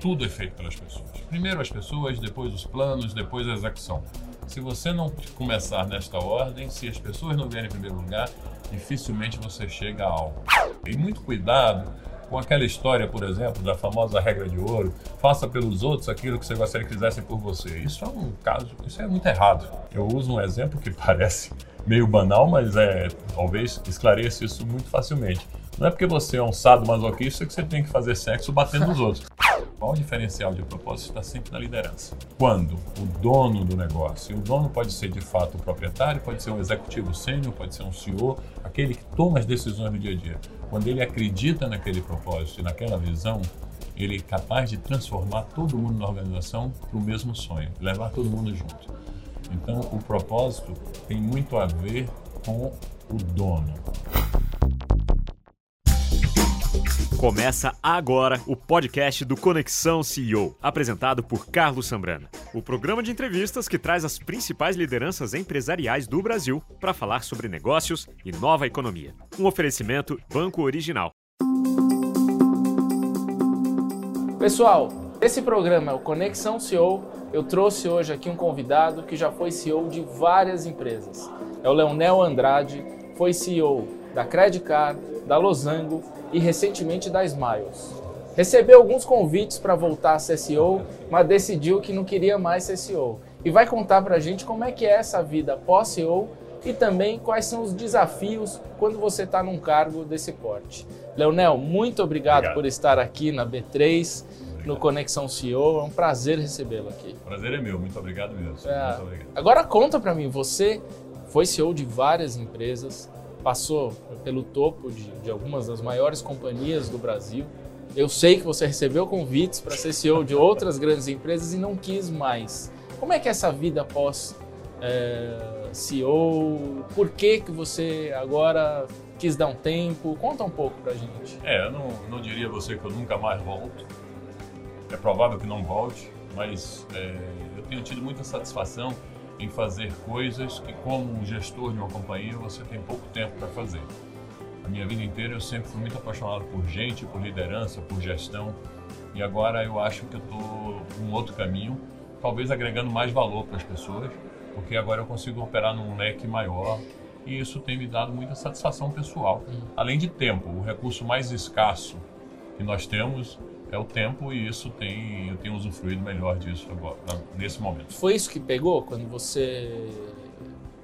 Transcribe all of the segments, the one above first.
tudo é feito pelas pessoas. Primeiro as pessoas, depois os planos, depois a execução. Se você não começar nesta ordem, se as pessoas não vierem em primeiro lugar, dificilmente você chega a algo. E muito cuidado com aquela história, por exemplo, da famosa regra de ouro, faça pelos outros aquilo que você gostaria que fizessem por você. Isso é um caso, isso é muito errado. Eu uso um exemplo que parece meio banal, mas é talvez esclareça isso muito facilmente. Não é porque você é um sado masoquista que você tem que fazer sexo batendo nos outros. O diferencial de propósito está sempre na liderança? Quando o dono do negócio, e o dono pode ser de fato o proprietário, pode ser um executivo sênior, pode ser um CEO, aquele que toma as decisões no dia a dia. Quando ele acredita naquele propósito e naquela visão, ele é capaz de transformar todo mundo na organização para o mesmo sonho, levar todo mundo junto. Então, o propósito tem muito a ver com o dono. Começa agora o podcast do Conexão CEO, apresentado por Carlos Sambrana. O programa de entrevistas que traz as principais lideranças empresariais do Brasil para falar sobre negócios e nova economia. Um oferecimento Banco Original. Pessoal, esse programa o Conexão CEO. Eu trouxe hoje aqui um convidado que já foi CEO de várias empresas. É o Leonel Andrade, foi CEO da Credcar, da Losango e recentemente da Smiles. Recebeu alguns convites para voltar a ser CEO, mas decidiu que não queria mais ser CEO. E vai contar para a gente como é que é essa vida pós-CEO e também quais são os desafios quando você está num cargo desse porte. Leonel, muito obrigado, obrigado, por estar aqui na B3, obrigado. no Conexão CEO. É um prazer recebê-lo aqui. Prazer é meu, muito obrigado mesmo. É. Muito obrigado. Agora conta para mim, você foi CEO de várias empresas, passou pelo topo de, de algumas das maiores companhias do Brasil. Eu sei que você recebeu convites para ser CEO de outras grandes empresas e não quis mais. Como é que é essa vida após é, CEO? Por que, que você agora quis dar um tempo? Conta um pouco para gente. É, eu não, não diria a você que eu nunca mais volto. É provável que não volte, mas é, eu tenho tido muita satisfação em fazer coisas que, como gestor de uma companhia, você tem pouco tempo para fazer. A minha vida inteira eu sempre fui muito apaixonado por gente, por liderança, por gestão, e agora eu acho que eu estou num outro caminho, talvez agregando mais valor para as pessoas, porque agora eu consigo operar num leque maior e isso tem me dado muita satisfação pessoal. Além de tempo, o recurso mais escasso que nós temos é o tempo e isso tem eu tenho usufruído melhor disso agora nesse momento. Foi isso que pegou quando você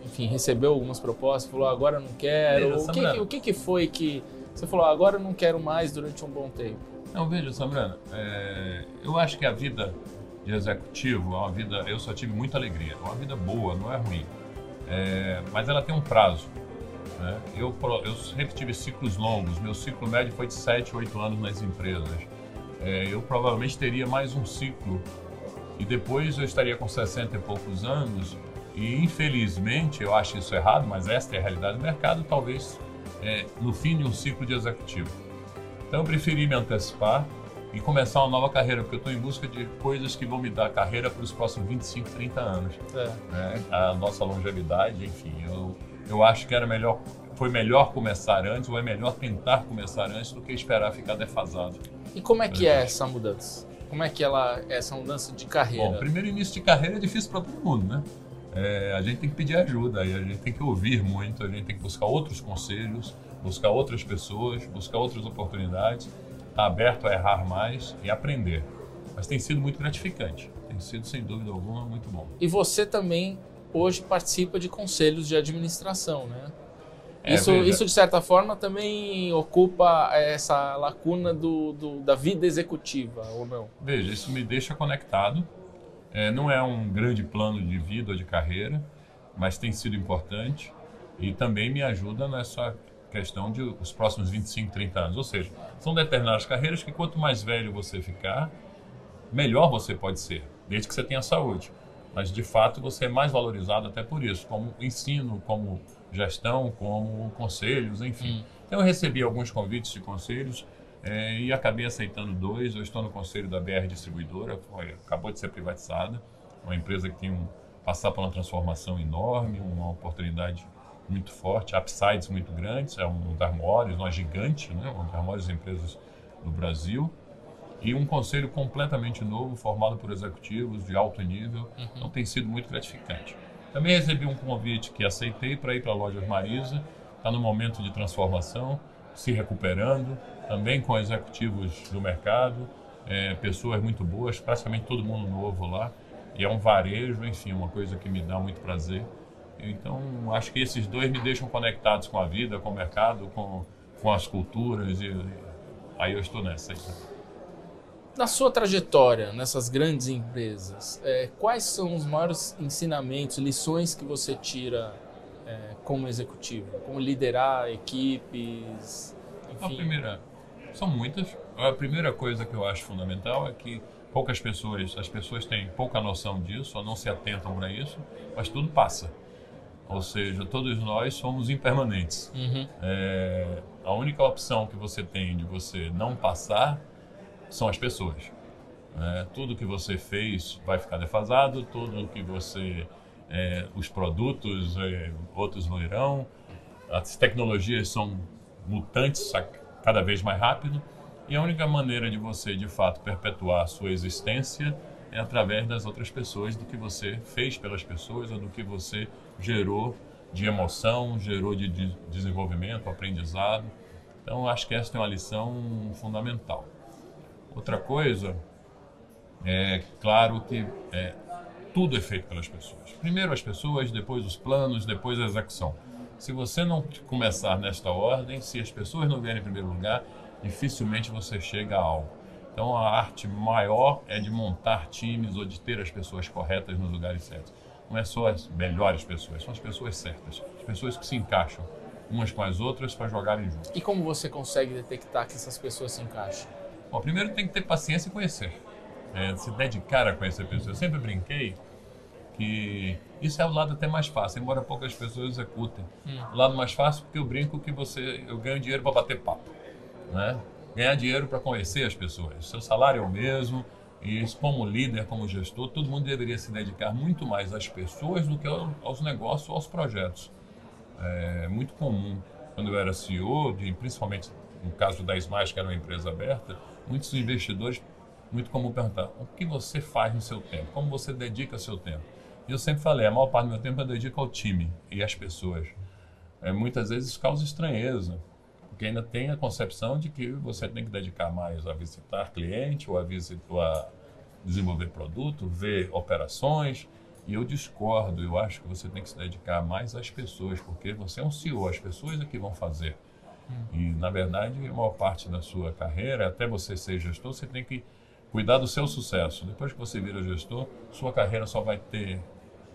enfim recebeu algumas propostas, falou agora não quero. Veja, o, que, que, o que, que foi que você falou agora não quero mais durante um bom tempo? Não veja, Sambrana, é, eu acho que a vida de executivo é uma vida eu só tive muita alegria, é uma vida boa, não é ruim, é, mas ela tem um prazo. Né? Eu, eu sempre tive ciclos longos, meu ciclo médio foi de 7, 8 anos nas empresas é, eu provavelmente teria mais um ciclo e depois eu estaria com 60 e poucos anos e infelizmente, eu acho isso errado, mas esta é a realidade do mercado, talvez é, no fim de um ciclo de executivo. Então eu preferi me antecipar e começar uma nova carreira, porque eu estou em busca de coisas que vão me dar carreira para os próximos 25, 30 anos. É. Né? A nossa longevidade, enfim, eu, eu acho que era melhor, foi melhor começar antes, ou é melhor tentar começar antes do que esperar ficar defasado. E como é que é essa mudança? Como é que ela é essa mudança de carreira? Bom, primeiro início de carreira é difícil para todo mundo, né? É, a gente tem que pedir ajuda, e a gente tem que ouvir muito, a gente tem que buscar outros conselhos, buscar outras pessoas, buscar outras oportunidades, estar tá aberto a errar mais e aprender. Mas tem sido muito gratificante, tem sido sem dúvida alguma muito bom. E você também hoje participa de conselhos de administração, né? É, isso, isso, de certa forma, também ocupa essa lacuna do, do, da vida executiva, ou não? Veja, isso me deixa conectado. É, não é um grande plano de vida ou de carreira, mas tem sido importante e também me ajuda nessa questão de os próximos 25, 30 anos. Ou seja, são determinadas carreiras que quanto mais velho você ficar, melhor você pode ser, desde que você tenha saúde. Mas, de fato, você é mais valorizado até por isso, como ensino, como gestão, como conselhos, enfim. Hum. Então, eu recebi alguns convites de conselhos é, e acabei aceitando dois. Eu estou no conselho da BR Distribuidora, foi, acabou de ser privatizada, uma empresa que tem um passar por uma transformação enorme, uma oportunidade muito forte, upsides muito grandes, é um das maiores, uma gigante, né, uma das maiores empresas do Brasil. e um conselho completamente novo, formado por executivos de alto nível. Uhum. Então tem sido muito gratificante. Também recebi um convite que aceitei para ir para a Lojas Marisa, está no momento de transformação, se recuperando, também com executivos do mercado, é, pessoas muito boas, praticamente todo mundo novo lá. E é um varejo, enfim, uma coisa que me dá muito prazer. Então, acho que esses dois me deixam conectados com a vida, com o mercado, com, com as culturas, e, aí eu estou nessa. Aí. Na sua trajetória nessas grandes empresas, é, quais são os maiores ensinamentos, lições que você tira é, como executivo? Como liderar equipes? Enfim. A primeira, são muitas. A primeira coisa que eu acho fundamental é que poucas pessoas, as pessoas têm pouca noção disso ou não se atentam para isso, mas tudo passa. Ou seja, todos nós somos impermanentes. Uhum. É, a única opção que você tem de você não passar são as pessoas. É, tudo que você fez vai ficar defasado, tudo que você. É, os produtos, é, outros não irão, as tecnologias são mutantes cada vez mais rápido, e a única maneira de você, de fato, perpetuar a sua existência é através das outras pessoas, do que você fez pelas pessoas ou do que você gerou de emoção, gerou de desenvolvimento, aprendizado. Então, acho que essa é uma lição fundamental. Outra coisa, é claro que é, tudo é feito pelas pessoas. Primeiro as pessoas, depois os planos, depois a execução. Se você não começar nesta ordem, se as pessoas não vierem em primeiro lugar, dificilmente você chega a algo. Então a arte maior é de montar times ou de ter as pessoas corretas nos lugares certos. Não é só as melhores pessoas, são as pessoas certas, as pessoas que se encaixam umas com as outras para jogarem juntos. E como você consegue detectar que essas pessoas se encaixam? Bom, primeiro tem que ter paciência e conhecer, é, se dedicar a conhecer pessoas. Eu sempre brinquei que isso é o lado até mais fácil, embora poucas pessoas executem. Hum. O lado mais fácil porque eu brinco que você, eu ganho dinheiro para bater papo, né? ganhar dinheiro para conhecer as pessoas. Seu salário é o mesmo, e como líder, como gestor, todo mundo deveria se dedicar muito mais às pessoas do que aos negócios aos projetos. É muito comum, quando eu era CEO, de, principalmente no caso da Smash, que era uma empresa aberta, muitos investidores, muito comum perguntar, o que você faz no seu tempo? Como você dedica seu tempo? E eu sempre falei, a maior parte do meu tempo eu dedico ao time e às pessoas. É, muitas vezes causa estranheza, porque ainda tem a concepção de que você tem que dedicar mais a visitar cliente ou a, visitar, ou a desenvolver produto, ver operações. E eu discordo, eu acho que você tem que se dedicar mais às pessoas, porque você é um CEO, as pessoas é que vão fazer. E, na verdade, a maior parte da sua carreira, até você ser gestor, você tem que cuidar do seu sucesso. Depois que você vira gestor, sua carreira só vai ter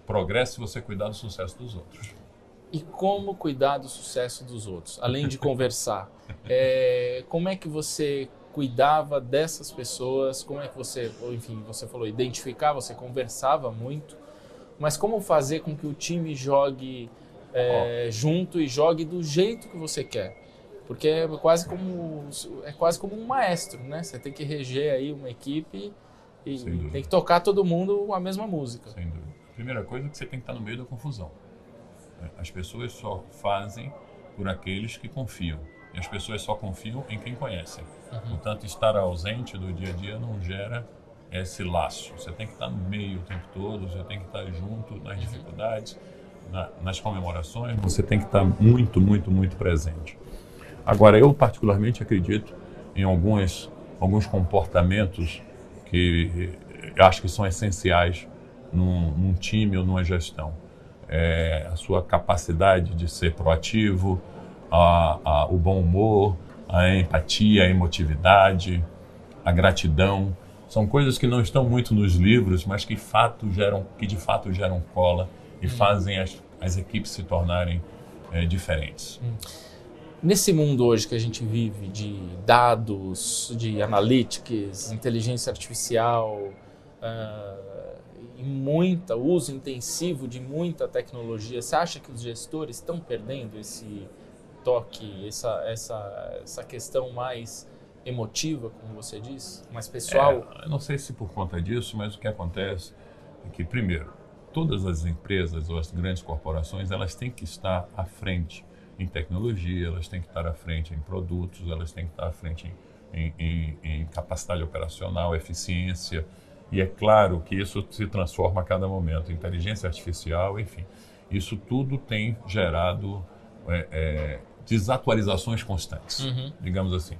progresso se você cuidar do sucesso dos outros e como cuidar do sucesso dos outros, além de conversar. É, como é que você cuidava dessas pessoas? Como é que você, enfim, você falou identificar, você conversava muito, mas como fazer com que o time jogue é, junto e jogue do jeito que você quer? Porque é quase como é quase como um maestro, né? Você tem que reger aí uma equipe e tem que tocar todo mundo a mesma música. Sem dúvida. Primeira coisa é que você tem que estar no meio da confusão. As pessoas só fazem por aqueles que confiam. E as pessoas só confiam em quem conhecem. Uhum. Portanto, estar ausente do dia a dia não gera esse laço. Você tem que estar no meio o tempo todo, você tem que estar junto nas uhum. dificuldades, na, nas comemorações, você tem que estar muito, muito, muito presente. Agora, eu particularmente acredito em alguns, alguns comportamentos que eu acho que são essenciais num, num time ou numa gestão é, a sua capacidade de ser proativo, a, a, o bom humor, a empatia, a emotividade, a gratidão. São coisas que não estão muito nos livros, mas que, fato geram, que de fato geram cola e hum. fazem as, as equipes se tornarem é, diferentes. Hum. Nesse mundo hoje que a gente vive de dados, de analytics, inteligência artificial, uh, e muita uso intensivo de muita tecnologia, você acha que os gestores estão perdendo esse toque, essa, essa, essa questão mais emotiva, como você diz, mais pessoal? É, não sei se por conta disso, mas o que acontece é que, primeiro, todas as empresas ou as grandes corporações, elas têm que estar à frente em tecnologia, elas têm que estar à frente em produtos, elas têm que estar à frente em em, em, em capacidade operacional, eficiência. E é claro que isso se transforma a cada momento. Inteligência artificial, enfim. Isso tudo tem gerado é, é, desatualizações constantes, uhum. digamos assim.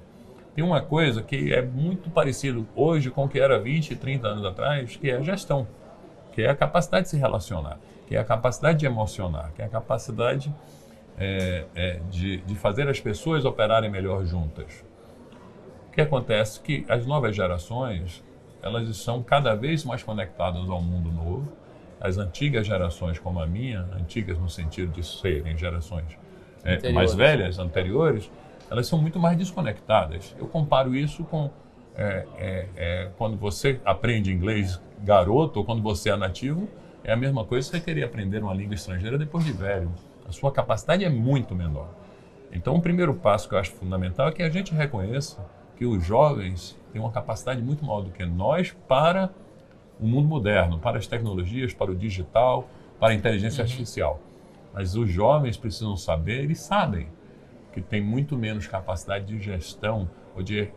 Tem uma coisa que é muito parecido hoje com o que era 20, 30 anos atrás, que é a gestão, que é a capacidade de se relacionar, que é a capacidade de emocionar, que é a capacidade é, é, de, de fazer as pessoas operarem melhor juntas. O que acontece é que as novas gerações elas estão cada vez mais conectadas ao mundo novo. As antigas gerações, como a minha, antigas no sentido de serem gerações é, mais velhas, anteriores, elas são muito mais desconectadas. Eu comparo isso com é, é, é, quando você aprende inglês garoto ou quando você é nativo, é a mesma coisa que você querer aprender uma língua estrangeira depois de velho. A sua capacidade é muito menor. Então, o primeiro passo que eu acho fundamental é que a gente reconheça que os jovens têm uma capacidade muito maior do que nós para o mundo moderno, para as tecnologias, para o digital, para a inteligência uhum. artificial. Mas os jovens precisam saber, e sabem, que tem muito menos capacidade de gestão ou de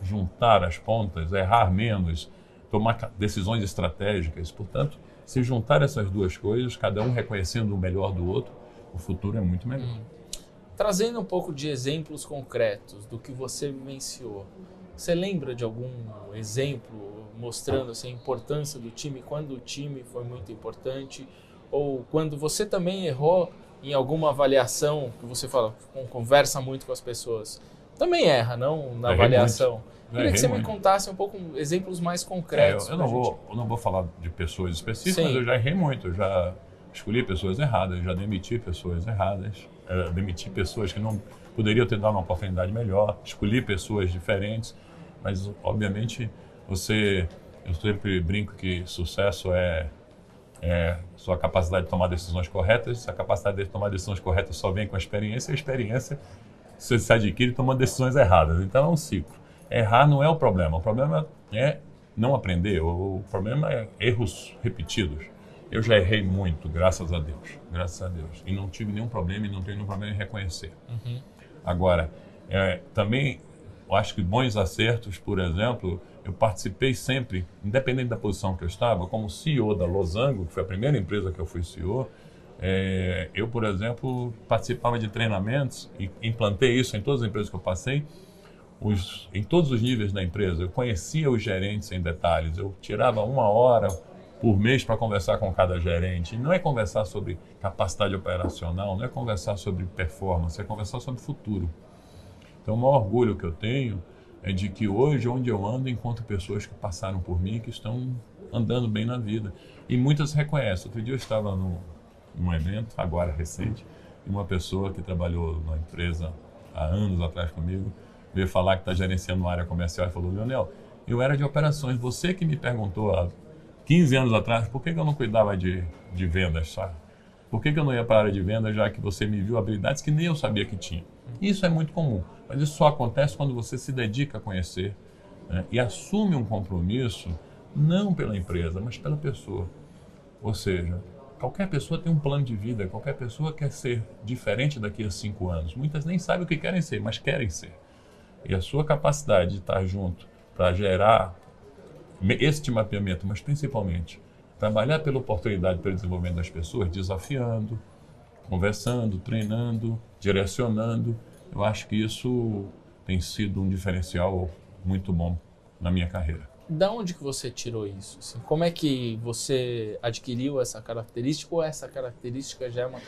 juntar as pontas, errar menos, tomar decisões estratégicas. Portanto, se juntar essas duas coisas, cada um reconhecendo o melhor do outro, o futuro é muito melhor. Hum. Trazendo um pouco de exemplos concretos do que você mencionou, você lembra de algum exemplo mostrando assim, a importância do time, quando o time foi muito importante, ou quando você também errou em alguma avaliação que você fala, conversa muito com as pessoas, também erra, não na Errei avaliação. Muito. Queria que você muito. me contasse um pouco exemplos mais concretos. É, eu, eu não vou, eu não vou falar de pessoas específicas, Sim. mas eu já errei muito. Eu já escolhi pessoas erradas, já demiti pessoas erradas, é, demiti pessoas que não poderiam ter dado uma oportunidade melhor, escolhi pessoas diferentes, mas obviamente você, eu sempre brinco que sucesso é é, sua capacidade de tomar decisões corretas. A capacidade de tomar decisões corretas só vem com a experiência, a experiência você se adquire tomando decisões erradas. Então é um ciclo. Errar não é o problema, o problema é não aprender, o problema é erros repetidos. Eu já errei muito, graças a Deus, graças a Deus. E não tive nenhum problema e não tenho nenhum problema em reconhecer. Uhum. Agora, é, também eu acho que bons acertos, por exemplo, eu participei sempre, independente da posição que eu estava, como CEO da Losango, que foi a primeira empresa que eu fui CEO, é, eu, por exemplo, participava de treinamentos e implantei isso em todas as empresas que eu passei, os, em todos os níveis da empresa. Eu conhecia os gerentes em detalhes, eu tirava uma hora por mês para conversar com cada gerente. Não é conversar sobre capacidade operacional, não é conversar sobre performance, é conversar sobre futuro. Então, o maior orgulho que eu tenho é de que hoje, onde eu ando, encontro pessoas que passaram por mim que estão andando bem na vida. E muitas reconhecem. Outro dia eu estava no, num evento, agora recente, e uma pessoa que trabalhou numa empresa há anos atrás comigo veio falar que está gerenciando uma área comercial e falou: Leonel, eu era de operações. Você que me perguntou há 15 anos atrás por que, eu não cuidava de, de vendas, sabe? Por que, que eu não ia para a área de vendas, já que você me viu habilidades que nem eu sabia que tinha? Isso é muito comum, mas isso só acontece quando você se dedica a conhecer né, e assume um compromisso, não pela empresa, mas pela pessoa. Ou seja, qualquer pessoa tem um plano de vida, qualquer pessoa quer ser diferente daqui a cinco anos. Muitas nem sabem o que querem ser, mas querem ser. E a sua capacidade de estar junto para gerar este mapeamento, mas principalmente trabalhar pela oportunidade pelo desenvolvimento das pessoas, desafiando, conversando, treinando, direcionando. Eu acho que isso tem sido um diferencial muito bom na minha carreira. Da onde que você tirou isso? Assim, como é que você adquiriu essa característica ou essa característica já é uma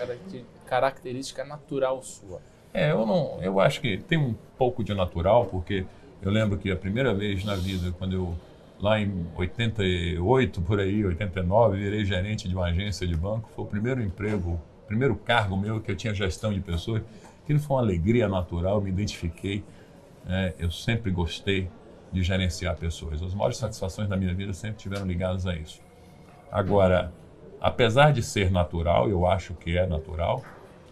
característica natural sua? É, eu não, eu acho que tem um pouco de natural, porque eu lembro que a primeira vez na vida, quando eu lá em 88 por aí, 89, virei gerente de uma agência de banco, foi o primeiro emprego primeiro cargo meu que eu tinha gestão de pessoas, aquilo foi uma alegria natural, me identifiquei. É, eu sempre gostei de gerenciar pessoas. As maiores satisfações da minha vida sempre tiveram ligadas a isso. Agora, apesar de ser natural, eu acho que é natural,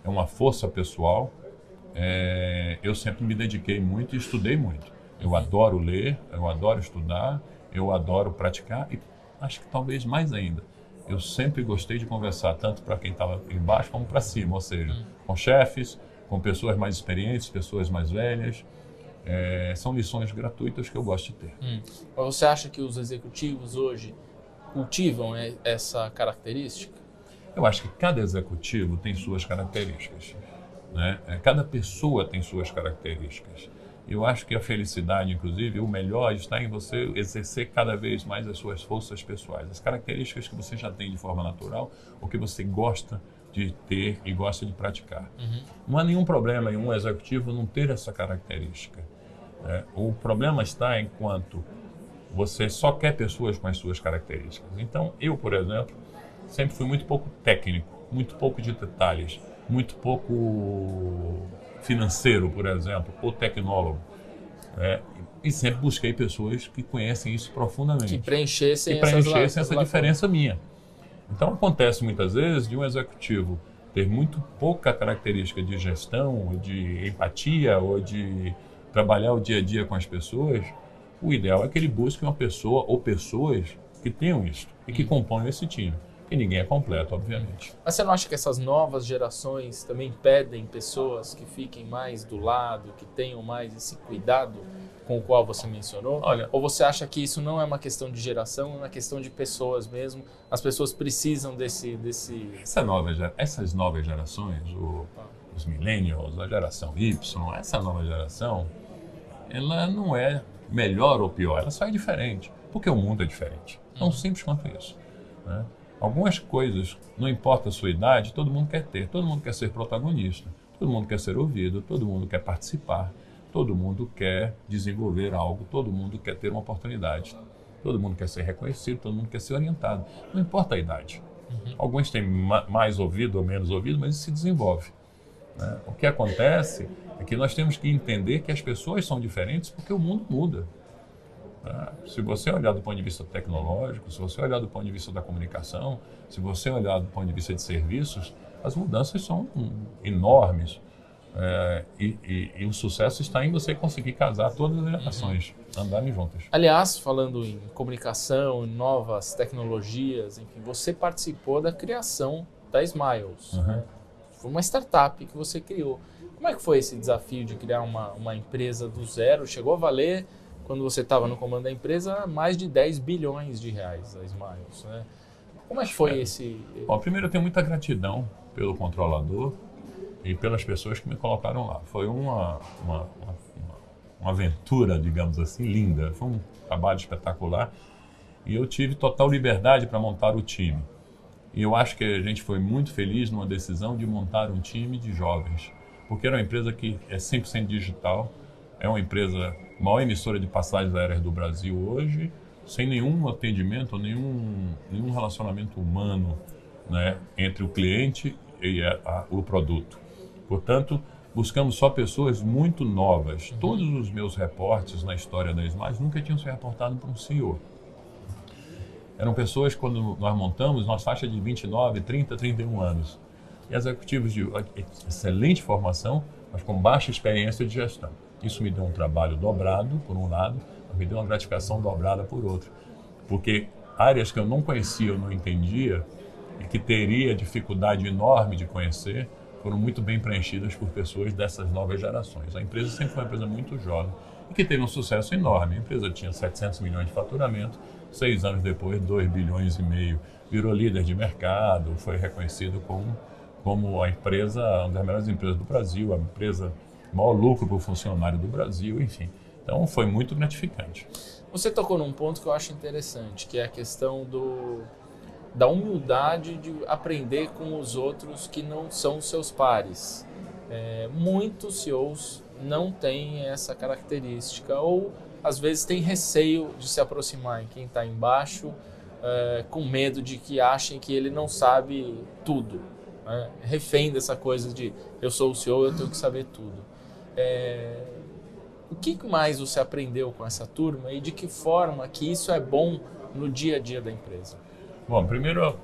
é uma força pessoal. É, eu sempre me dediquei muito e estudei muito. Eu adoro ler, eu adoro estudar, eu adoro praticar e acho que talvez mais ainda eu sempre gostei de conversar tanto para quem estava embaixo como para cima, ou seja, hum. com chefes, com pessoas mais experientes, pessoas mais velhas. É, são lições gratuitas que eu gosto de ter. Hum. Você acha que os executivos hoje cultivam essa característica? Eu acho que cada executivo tem suas características. Né? É, cada pessoa tem suas características. Eu acho que a felicidade, inclusive, o melhor está em você exercer cada vez mais as suas forças pessoais, as características que você já tem de forma natural, ou que você gosta de ter e gosta de praticar. Uhum. Não há nenhum problema em um executivo não ter essa característica. Né? O problema está enquanto você só quer pessoas com as suas características. Então, eu, por exemplo, sempre fui muito pouco técnico, muito pouco de detalhes, muito pouco financeiro, por exemplo, ou tecnólogo. É, e sempre busquei pessoas que conhecem isso profundamente. Que preenchessem, que preenchessem essa diferença minha. Então acontece muitas vezes de um executivo ter muito pouca característica de gestão, ou de empatia, ou de trabalhar o dia a dia com as pessoas. O ideal é que ele busque uma pessoa ou pessoas que tenham isso e que hum. componham esse time. E ninguém é completo, obviamente. Mas você não acha que essas novas gerações também pedem pessoas que fiquem mais do lado, que tenham mais esse cuidado com o qual você mencionou? Olha, Ou você acha que isso não é uma questão de geração, é uma questão de pessoas mesmo? As pessoas precisam desse. desse... Essa nova, essas novas gerações, o, os millennials, a geração Y, essa nova geração, ela não é melhor ou pior, ela só é diferente. Porque o mundo é diferente. Tão uhum. simples quanto isso. Né? Algumas coisas, não importa a sua idade, todo mundo quer ter, todo mundo quer ser protagonista, todo mundo quer ser ouvido, todo mundo quer participar, todo mundo quer desenvolver algo, todo mundo quer ter uma oportunidade, todo mundo quer ser reconhecido, todo mundo quer ser orientado. Não importa a idade. Uhum. Alguns têm mais ouvido ou menos ouvido, mas isso se desenvolve. Né? O que acontece é que nós temos que entender que as pessoas são diferentes porque o mundo muda. Tá? Se você olhar do ponto de vista tecnológico, se você olhar do ponto de vista da comunicação, se você olhar do ponto de vista de serviços, as mudanças são enormes. É, e, e, e, o sucesso está em você conseguir casar todas as gerações, uhum. andarem juntas. Aliás, falando em comunicação, em novas tecnologias, enfim, você participou da criação da Smiles. Uhum. Foi uma startup que você criou. Como é que foi esse desafio de criar uma, uma empresa do zero? Chegou a valer quando você estava no comando da empresa, mais de 10 bilhões de reais a Smiles. Né? Como é que foi é. esse... Bom, primeiro eu tenho muita gratidão pelo controlador e pelas pessoas que me colocaram lá. Foi uma, uma, uma, uma aventura, digamos assim, linda. Foi um trabalho espetacular e eu tive total liberdade para montar o time. E eu acho que a gente foi muito feliz numa decisão de montar um time de jovens, porque era uma empresa que é 100% digital, é uma empresa maior emissora de passagens aéreas do Brasil hoje, sem nenhum atendimento, nenhum, nenhum relacionamento humano né, entre o cliente e a, a, o produto. Portanto, buscamos só pessoas muito novas. Uhum. Todos os meus reportes na história da Smiles nunca tinham sido reportados por um CEO. Eram pessoas, quando nós montamos, numa faixa de 29, 30, 31 anos. E executivos de excelente formação, mas com baixa experiência de gestão. Isso me deu um trabalho dobrado, por um lado, me deu uma gratificação dobrada por outro. Porque áreas que eu não conhecia, eu não entendia, e que teria dificuldade enorme de conhecer, foram muito bem preenchidas por pessoas dessas novas gerações. A empresa sempre foi uma empresa muito jovem e que teve um sucesso enorme. A empresa tinha 700 milhões de faturamento, seis anos depois, 2 bilhões e meio. Virou líder de mercado, foi reconhecido como, como a empresa, uma das melhores empresas do Brasil, a empresa maior lucro para o funcionário do Brasil, enfim. Então foi muito gratificante. Você tocou num ponto que eu acho interessante, que é a questão do, da humildade de aprender com os outros que não são seus pares. É, muitos CEOs não têm essa característica ou às vezes têm receio de se aproximar em quem está embaixo, é, com medo de que achem que ele não sabe tudo. Né? Refém dessa coisa de eu sou o CEO, eu tenho que saber tudo. É, o que mais você aprendeu com essa turma e de que forma que isso é bom no dia a dia da empresa? Bom, primeiro,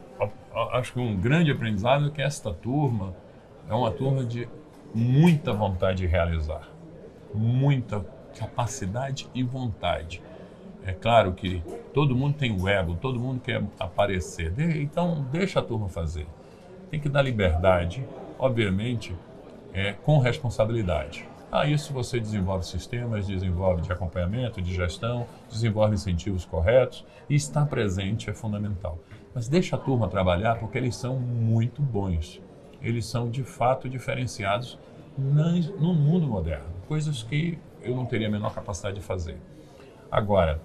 acho que um grande aprendizado é que esta turma é uma turma de muita vontade de realizar, muita capacidade e vontade. É claro que todo mundo tem o ego, todo mundo quer aparecer, então deixa a turma fazer. Tem que dar liberdade, obviamente, é, com responsabilidade. Ah, isso você desenvolve sistemas, desenvolve de acompanhamento, de gestão, desenvolve incentivos corretos e estar presente é fundamental. Mas deixa a turma trabalhar porque eles são muito bons. Eles são de fato diferenciados no mundo moderno, coisas que eu não teria a menor capacidade de fazer. Agora,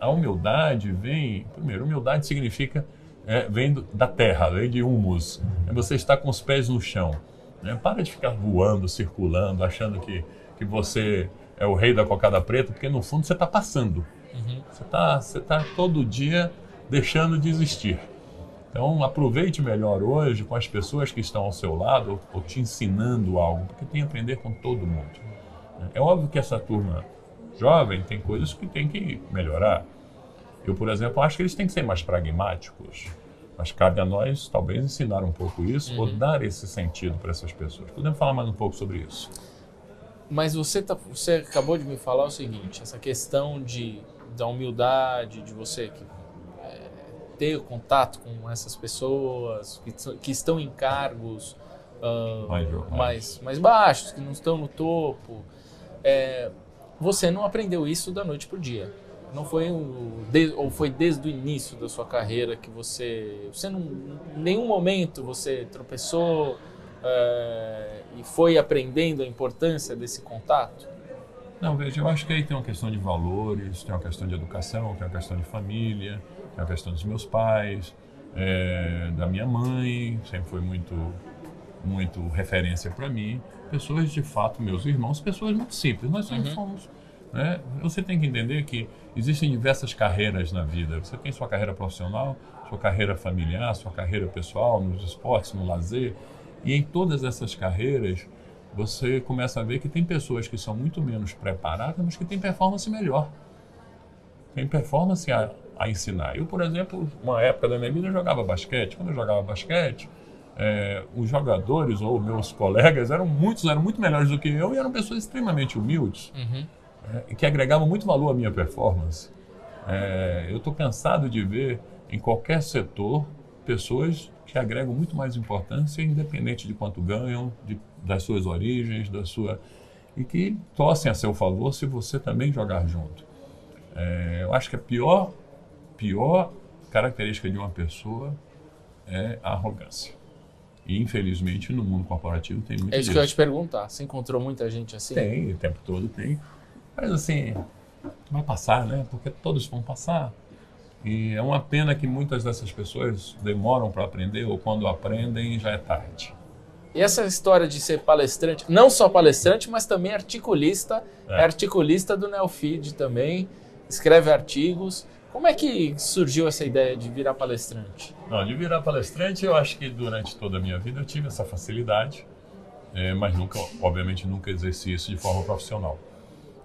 a humildade vem, primeiro, humildade significa é, vem do, da terra, vem de humus. Você estar com os pés no chão. Né? Para de ficar voando, circulando, achando que, que você é o rei da cocada preta, porque no fundo você está passando. Uhum. Você está você tá todo dia deixando de existir. Então aproveite melhor hoje com as pessoas que estão ao seu lado ou, ou te ensinando algo, porque tem que aprender com todo mundo. É óbvio que essa turma jovem tem coisas que tem que melhorar. Eu, por exemplo, acho que eles têm que ser mais pragmáticos. Mas cabe a nós, talvez, ensinar um pouco isso uhum. ou dar esse sentido para essas pessoas. Podemos falar mais um pouco sobre isso? Mas você, tá, você acabou de me falar o seguinte: essa questão de, da humildade, de você que, é, ter contato com essas pessoas que, que estão em cargos uh, mais, mais, mais baixos, que não estão no topo. É, você não aprendeu isso da noite para o dia. Não foi um, de, ou foi desde o início da sua carreira que você, você não, em nenhum momento você tropeçou é, e foi aprendendo a importância desse contato? Não, veja, eu acho que aí tem uma questão de valores, tem uma questão de educação, tem uma questão de família, tem uma questão dos meus pais, é, da minha mãe, sempre foi muito, muito referência para mim. Pessoas de fato, meus irmãos, pessoas muito simples. Nós sempre uhum. fomos né? Você tem que entender que existem diversas carreiras na vida. Você tem sua carreira profissional, sua carreira familiar, sua carreira pessoal, nos esportes, no lazer. E em todas essas carreiras, você começa a ver que tem pessoas que são muito menos preparadas, mas que têm performance melhor. Tem performance a, a ensinar. Eu, por exemplo, uma época da minha vida, eu jogava basquete. Quando eu jogava basquete, é, os jogadores ou meus colegas eram muitos, eram muito melhores do que eu e eram pessoas extremamente humildes. Uhum é, que agregavam muito valor à minha performance. É, eu estou cansado de ver em qualquer setor pessoas que agregam muito mais importância, independente de quanto ganham, de, das suas origens, da sua e que torcem a seu favor se você também jogar junto. É, eu acho que a pior, pior característica de uma pessoa é a arrogância. E infelizmente no mundo corporativo tem muito. É isso disso. que eu ia te perguntar. Você encontrou muita gente assim? Tem, o tempo todo tem. Mas assim, vai passar, né? Porque todos vão passar. E é uma pena que muitas dessas pessoas demoram para aprender ou quando aprendem já é tarde. E essa história de ser palestrante, não só palestrante, mas também articulista, é, é articulista do Neofeed também, escreve artigos. Como é que surgiu essa ideia de virar palestrante? Não, de virar palestrante, eu acho que durante toda a minha vida eu tive essa facilidade, é, mas nunca, obviamente, nunca exerci isso de forma profissional.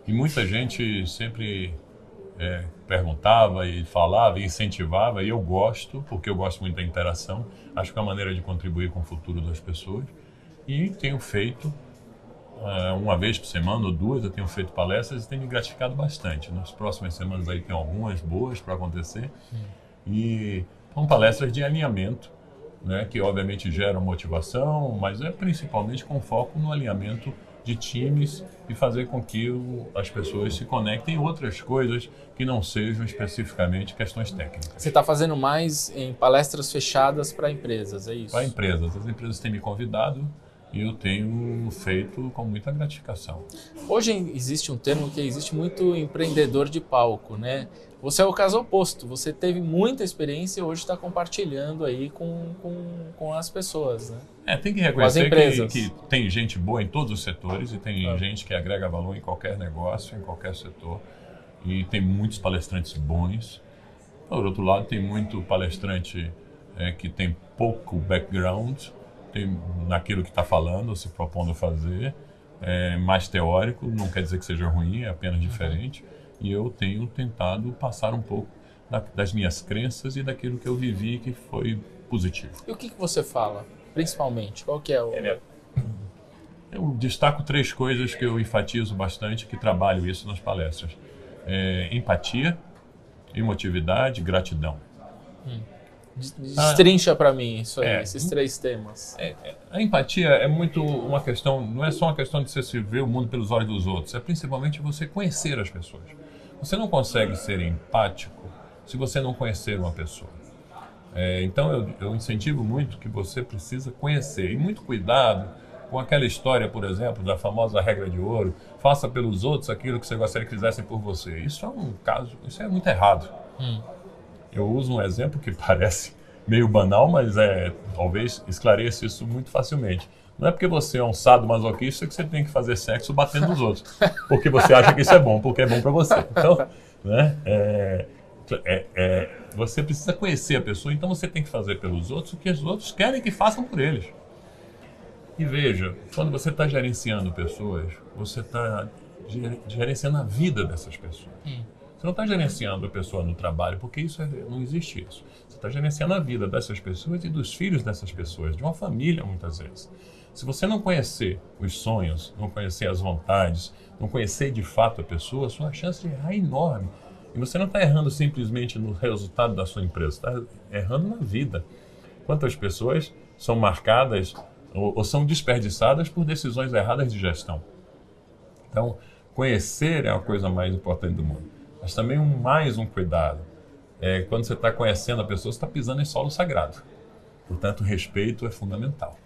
E muita gente sempre é, perguntava e falava e incentivava, e eu gosto, porque eu gosto muito da interação, acho que é uma maneira de contribuir com o futuro das pessoas. E tenho feito, uh, uma vez por semana ou duas, eu tenho feito palestras e tem me gratificado bastante. Nas próximas semanas aí tem algumas boas para acontecer. E são palestras de alinhamento, né, que obviamente geram motivação, mas é principalmente com foco no alinhamento de times e fazer com que o, as pessoas se conectem em outras coisas que não sejam especificamente questões técnicas. Você está fazendo mais em palestras fechadas para empresas, é isso? Para empresas. As empresas têm me convidado e eu tenho feito com muita gratificação. Hoje existe um termo que existe muito empreendedor de palco, né? Você é o caso oposto. Você teve muita experiência e hoje está compartilhando aí com, com, com, as pessoas, né? É, tem que reconhecer que, que, tem gente boa em todos os setores e tem é. gente que agrega valor em qualquer negócio, em qualquer setor. E tem muitos palestrantes bons. Por outro lado, tem muito palestrante é, que tem pouco background tem naquilo que está falando, se propondo fazer. É mais teórico, não quer dizer que seja ruim, é apenas diferente e eu tenho tentado passar um pouco da, das minhas crenças e daquilo que eu vivi que foi positivo. E o que, que você fala, principalmente? Qual que é o... É, eu destaco três coisas que eu enfatizo bastante, que trabalho isso nas palestras. É, empatia, emotividade, gratidão. Hum. Destrincha para mim isso aí, É. esses três temas. É, é, a empatia é muito uma questão, não é só uma questão de você se ver o mundo pelos olhos dos outros, é principalmente você conhecer as pessoas. Você não consegue ser empático se você não conhecer uma pessoa. É, então eu, eu incentivo muito que você precisa conhecer e muito cuidado com aquela história, por exemplo, da famosa regra de ouro, faça pelos outros aquilo que você gostaria que fizessem por você. Isso é um caso, isso é muito errado. Eu uso um exemplo que parece meio banal, mas é talvez esclareça isso muito facilmente. Não é porque você é um sado masoquista que você tem que fazer sexo batendo nos outros, porque você acha que isso é bom, porque é bom para você. Então, né, é, é- é, você precisa conhecer a pessoa, então você tem que fazer pelos outros o que os outros querem que façam por eles. E veja, quando você está gerenciando pessoas, você está gerenciando a vida dessas pessoas. Você não está gerenciando a pessoa no trabalho, porque isso é- não existe isso. Você está gerenciando a vida dessas pessoas e dos filhos dessas pessoas, de uma família muitas vezes. Se você não conhecer os sonhos, não conhecer as vontades, não conhecer de fato a pessoa, a sua chance de errar é enorme. E você não está errando simplesmente no resultado da sua empresa, está errando na vida. Quantas pessoas são marcadas ou, ou são desperdiçadas por decisões erradas de gestão? Então, conhecer é a coisa mais importante do mundo. Mas também um, mais um cuidado. É, quando você está conhecendo a pessoa, você está pisando em solo sagrado. Portanto, respeito é fundamental.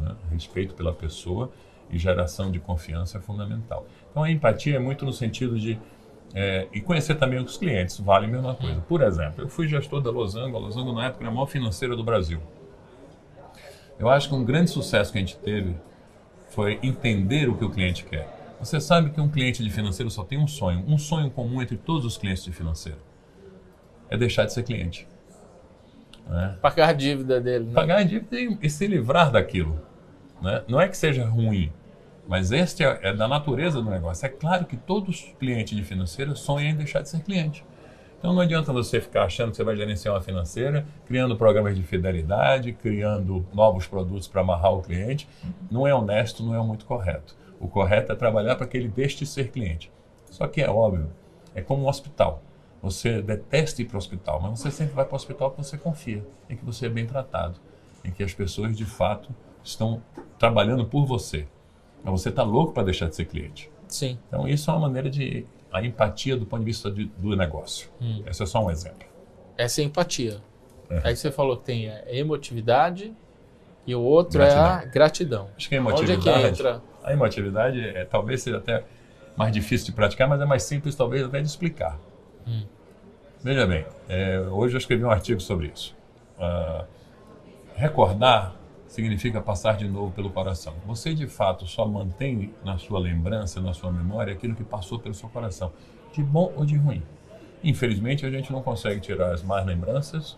né? Respeito pela pessoa e geração de confiança é fundamental. Então, a empatia é muito no sentido de. é, e conhecer também os clientes, vale a mesma coisa. Por exemplo, eu fui gestor da Losango, a Losango na época era a maior financeira do Brasil. Eu acho que um grande sucesso que a gente teve foi entender o que o cliente quer. Você sabe que um cliente de financeiro só tem um sonho, um sonho comum entre todos os clientes de financeiro. É deixar de ser cliente. né? Pagar a dívida dele, né? Pagar a dívida e, se livrar daquilo. né? Não é que seja ruim, mas este é, é da natureza do negócio. É claro que todos os clientes de financeiro sonham em deixar de ser cliente. Então não adianta você ficar achando que você vai gerenciar uma financeira, criando programas de fidelidade, criando novos produtos para amarrar o cliente. Não é honesto, não é muito correto. O correto é trabalhar para que ele deixe de ser cliente. Só que é óbvio, é como um hospital. Você detesta ir para o hospital, mas você sempre vai para o hospital porque você confia em que você é bem tratado, em que as pessoas de fato estão trabalhando por você. Mas você está louco para deixar de ser cliente. Sim. Então, isso é uma maneira de. a empatia do ponto de vista de- do negócio. Esse é só um exemplo. Essa é empatia. É. Aí você falou que tem a emotividade e o outro é a gratidão. Acho que a Onde é emotividade. que entra? A emotividade é, talvez seja até mais difícil de praticar, mas é mais simples, talvez, até de explicar. Veja bem, é, hoje eu escrevi um artigo sobre isso. Ah, recordar significa passar de novo pelo coração. Você, de fato, só mantém na sua lembrança, na sua memória, aquilo que passou pelo seu coração, de bom ou de ruim. Infelizmente, a gente não consegue tirar as más lembranças,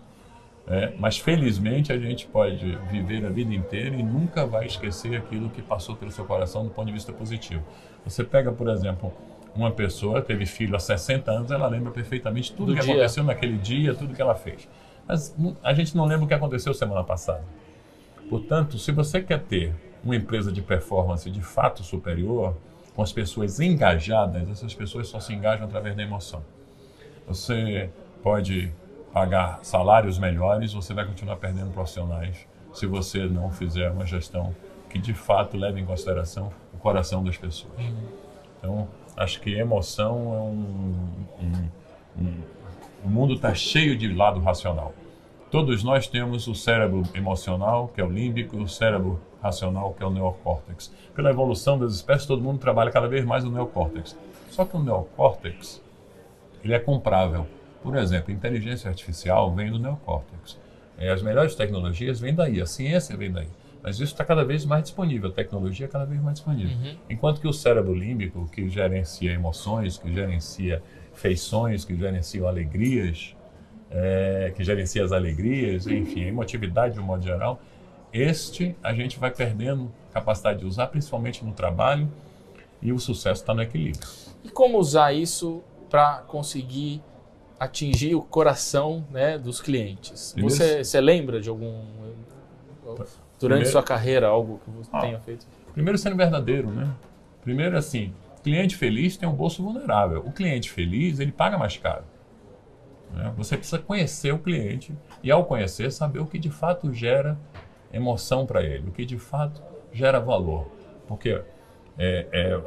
é, mas felizmente a gente pode viver a vida inteira e nunca vai esquecer aquilo que passou pelo seu coração do ponto de vista positivo. Você pega, por exemplo, uma pessoa teve filho há 60 anos, ela lembra perfeitamente tudo Do que dia. aconteceu naquele dia, tudo que ela fez. Mas a gente não lembra o que aconteceu semana passada. Portanto, se você quer ter uma empresa de performance de fato superior, com as pessoas engajadas, essas pessoas só se engajam através da emoção. Você pode pagar salários melhores, você vai continuar perdendo profissionais se você não fizer uma gestão que de fato leve em consideração o coração das pessoas. Então, acho que emoção é um. um- um- o mundo está cheio de lado racional. Todos nós temos o cérebro emocional, que é o límbico, e o cérebro racional, que é o neocórtex. Pela evolução das espécies, todo mundo trabalha cada vez mais o neocórtex. Só que o neocórtex, ele é comprável. Por exemplo, inteligência artificial vem do neocórtex. É, as melhores tecnologias vêm daí, a ciência vem daí. Mas isso está cada vez mais disponível, a tecnologia é cada vez mais disponível. Enquanto que o cérebro límbico, que gerencia emoções, que gerencia feições, que gerencia alegrias, é, que gerencia as alegrias, enfim, a emotividade de um modo geral, este a gente vai perdendo capacidade de usar, principalmente no trabalho, e o sucesso está no equilíbrio. E como usar isso para conseguir atingir o coração né, dos clientes? Primeiro- Você, você lembra de algum. Durante Primeiro- sua carreira, algo que você Ah. tenha feito? Primeiro, sendo verdadeiro, né? Primeiro, assim, cliente feliz tem um bolso vulnerável. O cliente feliz, ele paga mais caro. Né? Você precisa conhecer o cliente e, ao conhecer, saber o que de fato gera emoção para ele, o que de fato gera valor. Porque é, é,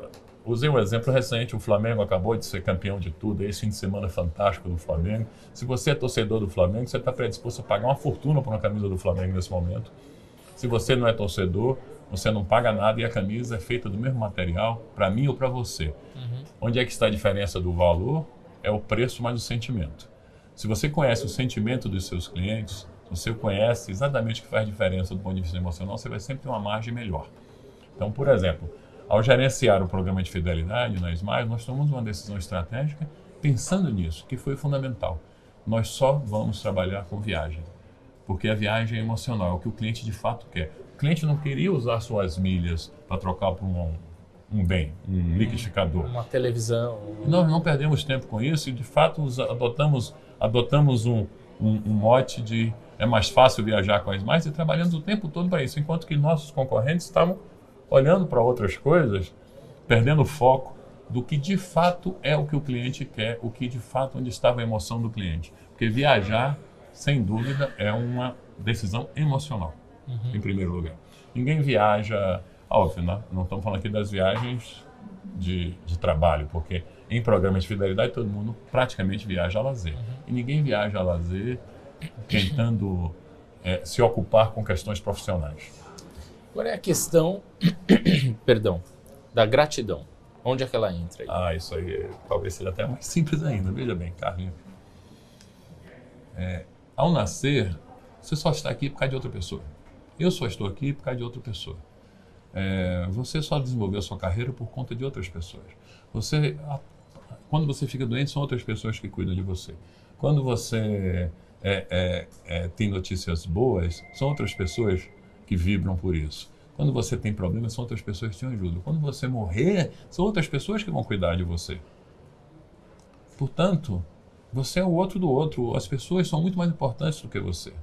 usei um exemplo recente, o Flamengo acabou de ser campeão de tudo, esse fim de semana fantástico do Flamengo. Se você é torcedor do Flamengo, você está predisposto a pagar uma fortuna por uma camisa do Flamengo nesse momento. Se você não é torcedor, você não paga nada e a camisa é feita do mesmo material, para mim ou para você. Uhum. Onde é que está a diferença do valor? É o preço mais o sentimento. Se você conhece o sentimento dos seus clientes, você conhece exatamente o que faz diferença do ponto de vista emocional, você vai sempre ter uma margem melhor. Então, por exemplo, ao gerenciar o programa de fidelidade na Smile, nós tomamos uma decisão estratégica pensando nisso, que foi fundamental. Nós só vamos trabalhar com viagem, porque a viagem é emocional, é o que o cliente de fato quer. O cliente não queria usar suas milhas para trocar por um, um bem, um liquidificador. Uma televisão. Nós não perdemos tempo com isso e, de fato, adotamos, adotamos um, um, um mote de é mais fácil viajar com as mais e trabalhando o tempo todo para isso, enquanto que nossos concorrentes estavam olhando para outras coisas, perdendo o foco do que de fato é o que o cliente quer, o que de fato onde estava a emoção do cliente. Porque viajar, sem dúvida, é uma decisão emocional, uhum. em primeiro lugar. Ninguém viaja, óbvio, né? não estamos falando aqui das viagens de, de trabalho, porque em programas de fidelidade todo mundo praticamente viaja a lazer. Uhum. E ninguém viaja a lazer tentando é, se ocupar com questões profissionais. Agora é a questão, perdão, da gratidão. Onde é que ela entra aí? Ah, isso aí talvez seja até mais simples ainda. Veja bem, Carlinhos. É, ao nascer, você só está aqui por causa de outra pessoa. Eu só estou aqui por causa de outra pessoa. É, você só desenvolveu a sua carreira por conta de outras pessoas. Você, quando você fica doente, são outras pessoas que cuidam de você. Quando você é, é, é tem notícias boas, são outras pessoas que vibram por isso. Quando você tem problemas, são outras pessoas que te ajudam. Quando você morrer, são outras pessoas que vão cuidar de você. Portanto, você é o outro do outro. As pessoas são muito mais importantes do que você.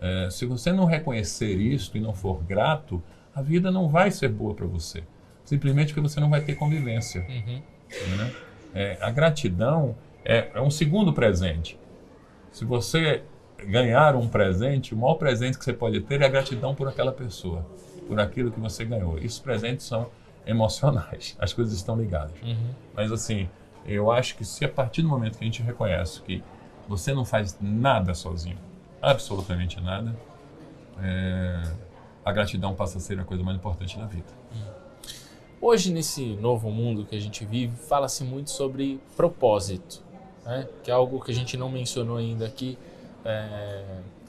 É, se você não reconhecer isso e não for grato, a vida não vai ser boa para você. Simplesmente porque você não vai ter convivência. Uhum. Né? É, a gratidão é, é um segundo presente. Se você ganhar um presente, o maior presente que você pode ter é a gratidão por aquela pessoa, por aquilo que você ganhou. Esses presentes são emocionais, as coisas estão ligadas. Uhum. Mas assim, eu acho que se a partir do momento que a gente reconhece que você não faz nada sozinho, absolutamente nada, é, a gratidão passa a ser a coisa mais importante da vida. Uhum. Hoje, nesse novo mundo que a gente vive, fala-se muito sobre propósito, né? que é algo que a gente não mencionou ainda aqui é,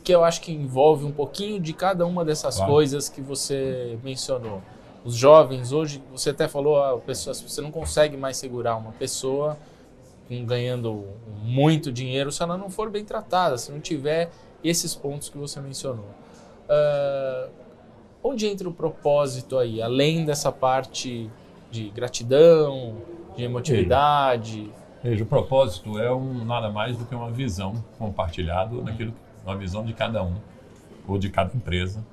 que eu acho que envolve um pouquinho de cada uma dessas claro. coisas que você mencionou. Os jovens hoje, você até falou, ah, pessoas, você não consegue mais segurar uma pessoa ganhando muito dinheiro se ela não for bem tratada, se não tiver esses pontos que você mencionou. Uh, onde entra o propósito aí, além dessa parte de gratidão, de emotividade? Veja, o propósito é um, nada mais do que uma visão compartilhada naquilo, uma visão de cada um ou de cada empresa.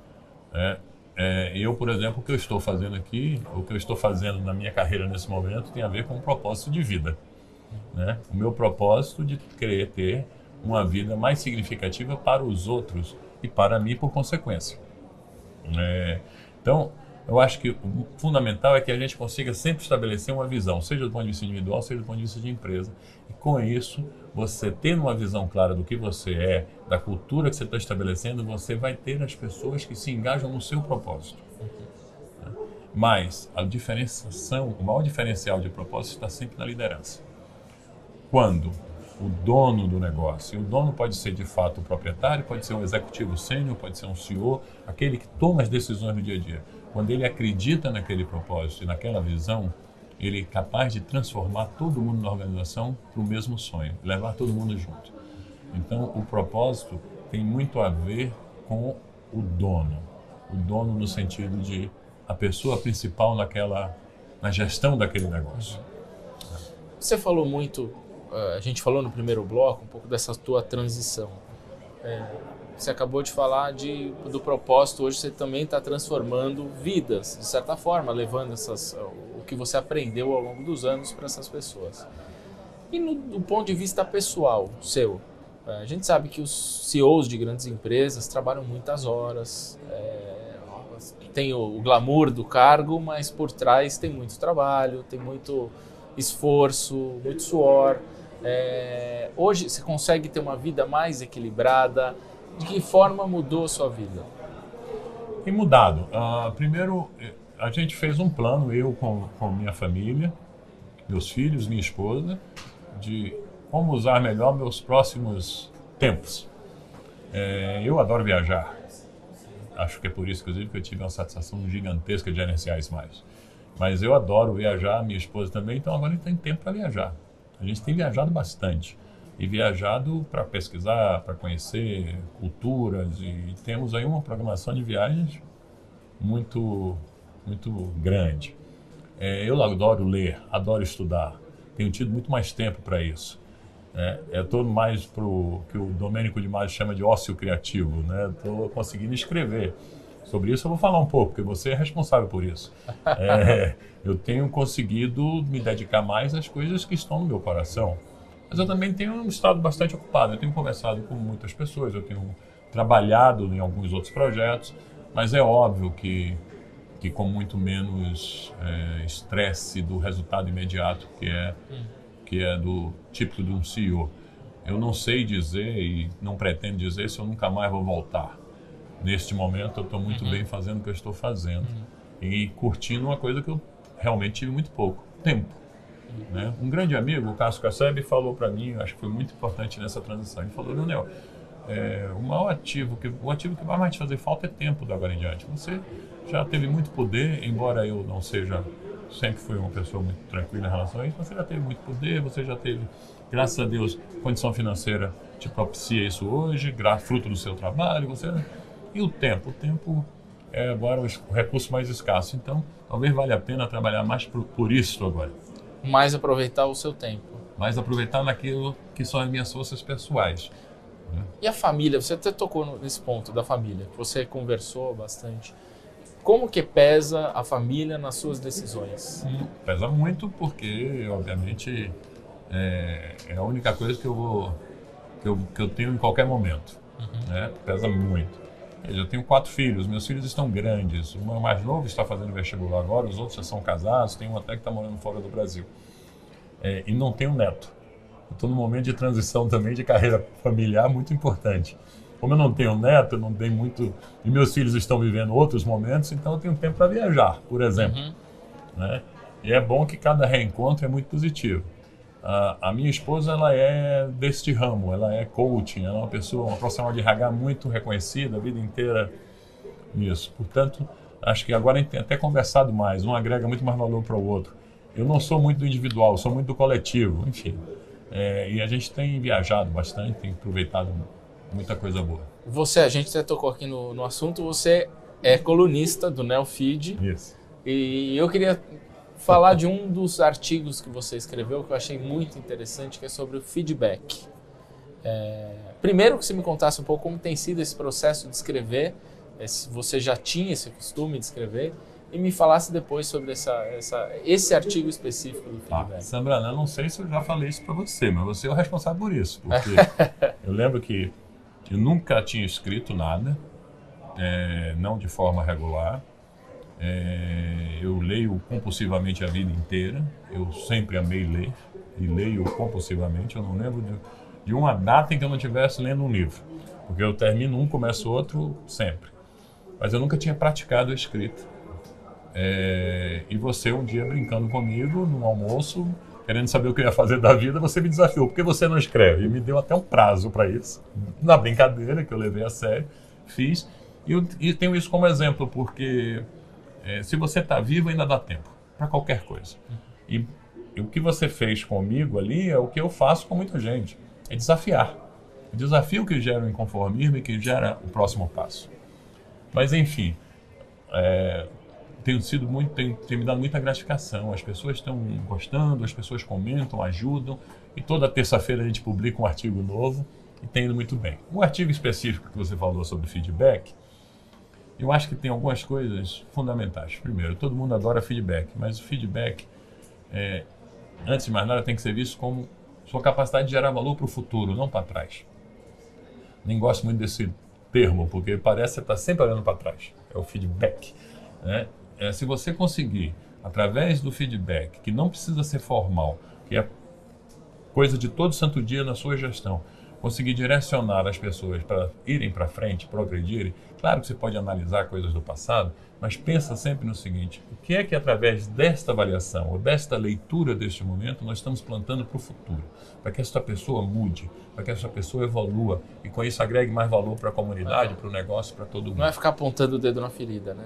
É, é, eu, por exemplo, o que eu estou fazendo aqui, o que eu estou fazendo na minha carreira nesse momento tem a ver com um propósito de vida. Né? O meu propósito de querer ter uma vida mais significativa para os outros e para mim por consequência. É, então, eu acho que o fundamental é que a gente consiga sempre estabelecer uma visão, seja do ponto de vista individual, seja do ponto de vista de empresa. E com isso, você tendo uma visão clara do que você é, da cultura que você está estabelecendo, você vai ter as pessoas que se engajam no seu propósito. Mas a diferenciação, o maior diferencial de propósito está sempre na liderança. Quando o dono do negócio, e o dono pode ser de fato o proprietário, pode ser um executivo sênior, pode ser um CEO, aquele que toma as decisões no dia a dia quando ele acredita naquele propósito e naquela visão, ele é capaz de transformar todo mundo na organização para o mesmo sonho, levar todo mundo junto. Então, o propósito tem muito a ver com o dono. O dono no sentido de a pessoa principal naquela na gestão daquele negócio. Você falou muito, eh, a gente falou no primeiro bloco um pouco dessa tua transição. É, você acabou de falar de, do propósito, hoje você também está transformando vidas, de certa forma, levando essas, o que você aprendeu ao longo dos anos para essas pessoas. E no, do ponto de vista pessoal, seu, É, a gente sabe que os CEOs de grandes empresas trabalham muitas horas, é, tem o, o glamour do cargo, mas por trás tem muito trabalho, tem muito esforço, muito suor. É, hoje você consegue ter uma vida mais equilibrada. De que forma mudou a sua vida? Tem mudado. Uh, primeiro, a gente fez um plano, eu com, com minha família, meus filhos, minha esposa, de como usar melhor meus próximos tempos. É, eu adoro viajar. Acho que é por isso, inclusive, que eu tive uma satisfação gigantesca de gerenciar mais. Mas eu adoro viajar, minha esposa também, então agora a gente tem tempo para viajar. A gente tem viajado bastante. E viajado para pesquisar, para conhecer culturas. E temos aí uma programação de viagens muito, muito grande. É, eu adoro ler, adoro estudar. Tenho tido muito mais tempo para isso. É, estou mais para o que o Domênico de Maio chama de ócio criativo. Estou né? conseguindo escrever. Sobre isso eu vou falar um pouco, porque você é responsável por isso. É, eu tenho conseguido me dedicar mais às coisas que estão no meu coração. Mas eu também tenho estado bastante ocupado. Eu tenho conversado com muitas pessoas, eu tenho trabalhado em alguns outros projetos, mas é óbvio que, que com muito menos é, estresse do resultado imediato que é que é do típico de um CEO. Eu não sei dizer e não pretendo dizer se eu nunca mais vou voltar. Neste momento, eu estou muito uhum. bem fazendo o que eu estou fazendo uhum. e curtindo uma coisa que eu realmente tive muito pouco tempo. Né? Um grande amigo, o Cássio Kasseb, falou para mim, acho que foi muito importante nessa transição. Ele falou: Leonel, é, o maior ativo, que, o ativo que vai mais te fazer falta é tempo da agora em diante. Você já teve muito poder, embora eu não seja sempre fui uma pessoa muito tranquila em relação a isso, você já teve muito poder, você já teve, graças a Deus, condição financeira te propicia isso hoje, fruto do seu trabalho, você... E o tempo? O tempo é agora o recurso mais escasso. Então, talvez valha a pena trabalhar mais por, por isso agora. Mais aproveitar o seu tempo. Mais aproveitar naquilo que são as minhas forças pessoais. Né? E a família? Você até tocou nesse ponto da família. Você conversou bastante. Como que pesa a família nas suas decisões? Hum, pesa muito porque, obviamente, é, é, a única coisa que eu vou que eu, que eu tenho em qualquer momento. Uhum. Né? Pesa muito. Eu tenho quatro filhos, meus filhos estão grandes. O meu mais novo está fazendo vestibular agora, os outros já são casados, tem um até que está morando fora do Brasil. É, e não tenho neto. Estou num momento de transição também de carreira familiar muito importante. Como eu não tenho neto, eu não tenho muito. E meus filhos estão vivendo outros momentos, então eu tenho tempo para viajar, por exemplo. Uhum. Né? E é bom que cada reencontro é muito positivo. A, a, minha esposa ela é deste ramo, ela é coaching, ela é uma pessoa, uma profissional de RH muito reconhecida a vida inteira nisso. Portanto, acho que agora a gente tem até conversado mais, um agrega muito mais valor para o outro. Eu não sou muito do individual, sou muito do coletivo, enfim. É, e a gente tem viajado bastante, tem aproveitado muita coisa boa. Você, a gente até tocou aqui no, no assunto, você é colunista do Neofeed. Isso. E eu queria falar de um dos artigos que você escreveu que eu achei muito interessante, que é sobre o feedback. É, primeiro que você me contasse um pouco como tem sido esse processo de escrever, é, se você já tinha esse costume de escrever, e me falasse depois sobre essa, essa, esse artigo específico do ah, feedback. Ah, Sandra, eu não sei se eu já falei isso para você, mas você é o responsável por isso. Porque eu lembro que eu nunca tinha escrito nada, é, não de forma regular. É, eu leio compulsivamente a vida inteira. Eu sempre amei ler e leio compulsivamente. Eu não lembro de, de uma data em que eu não estivesse lendo um livro, porque eu termino um, começo outro sempre. Mas eu nunca tinha praticado a escrita. É, e você um dia brincando comigo no almoço querendo saber o que eu ia fazer da vida, você me desafiou, por que você não escreve? E me deu até um prazo para isso, na brincadeira que eu levei a sério, fiz. E, eu, e tenho isso como exemplo, porque é, se você está vivo, ainda dá tempo para qualquer coisa. E, e, o que você fez comigo ali é o que eu faço com muita gente: é desafiar. O desafio que gera o inconformismo e que gera o próximo passo. Mas, enfim, é, tem sido muito, tem, tem me dado muita gratificação. As pessoas estão gostando, as pessoas comentam, ajudam. E toda terça-feira a gente publica um artigo novo e tem indo muito bem. Um artigo específico que você falou sobre feedback, eu acho que tem algumas coisas fundamentais. Primeiro, todo mundo adora feedback, mas o feedback, é, antes de mais nada, tem que ser visto como sua capacidade de gerar valor para o futuro, não para trás. nem gosto muito desse termo, porque parece que você está sempre olhando para trás. É o feedback. Né? É, se você conseguir, através do feedback, que não precisa ser formal, que é coisa de todo santo dia na sua gestão, conseguir direcionar as pessoas para irem para frente, progredirem, claro que você pode analisar coisas do passado, mas pensa sempre no seguinte: o que é que através desta avaliação ou desta leitura deste momento nós estamos plantando para o futuro, para que essa pessoa mude, para que essa pessoa evolua e com isso agregue mais valor para a comunidade, para o negócio, para todo mundo. Não é ficar apontando o dedo na ferida, né?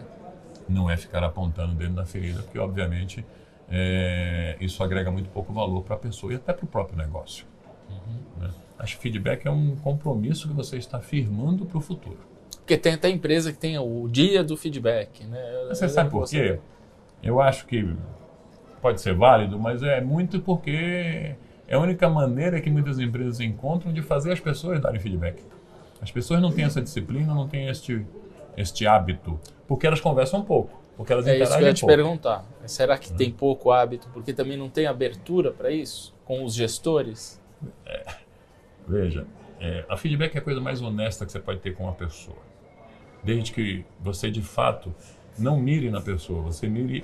Não é ficar apontando o dedo na ferida, porque obviamente é, isso agrega muito pouco valor para a pessoa e até para o próprio negócio. Uhum. Né? Acho que feedback é um compromisso que você está firmando para o futuro. Porque tem até empresa que tem o dia do feedback, né? você eu sabe por quê? Eu acho que pode ser válido, mas é muito porque é a única maneira que muitas empresas encontram de fazer as pessoas darem feedback. As pessoas não têm essa disciplina, não têm este, este hábito, porque elas conversam pouco, porque elas é isso que eu ia te pouco. perguntar. Será que hum. tem pouco hábito, porque também não tem abertura para isso com os gestores? É, veja, é, a feedback é a coisa mais honesta que você pode ter com uma pessoa desde que você de fato não mire na pessoa, você mire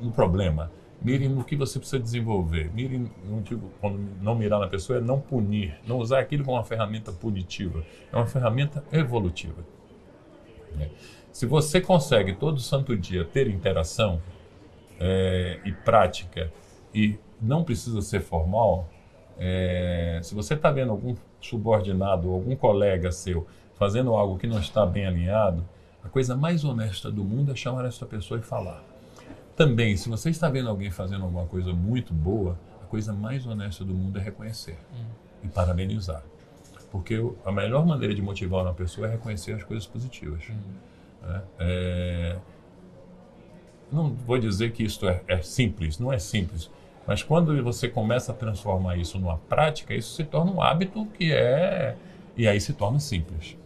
no problema, mire no que você precisa desenvolver, mire no tipo, quando não mirar na pessoa é não punir, não usar aquilo como uma ferramenta punitiva, é uma ferramenta evolutiva. É. Se você consegue todo santo dia ter interação é, e prática e não precisa ser formal, é, se você está vendo algum subordinado, algum colega seu fazendo algo que não está bem alinhado, a coisa mais honesta do mundo é chamar essa pessoa e falar. Também, se você está vendo alguém fazendo alguma coisa muito boa, a coisa mais honesta do mundo é reconhecer hum. e parabenizar. Porque a melhor maneira de motivar uma pessoa é reconhecer as coisas positivas. Hum. É, é, não vou dizer que isso é, é simples, não é simples. Mas quando você começa a transformar isso numa prática, isso se torna um hábito que é. E aí se torna simples.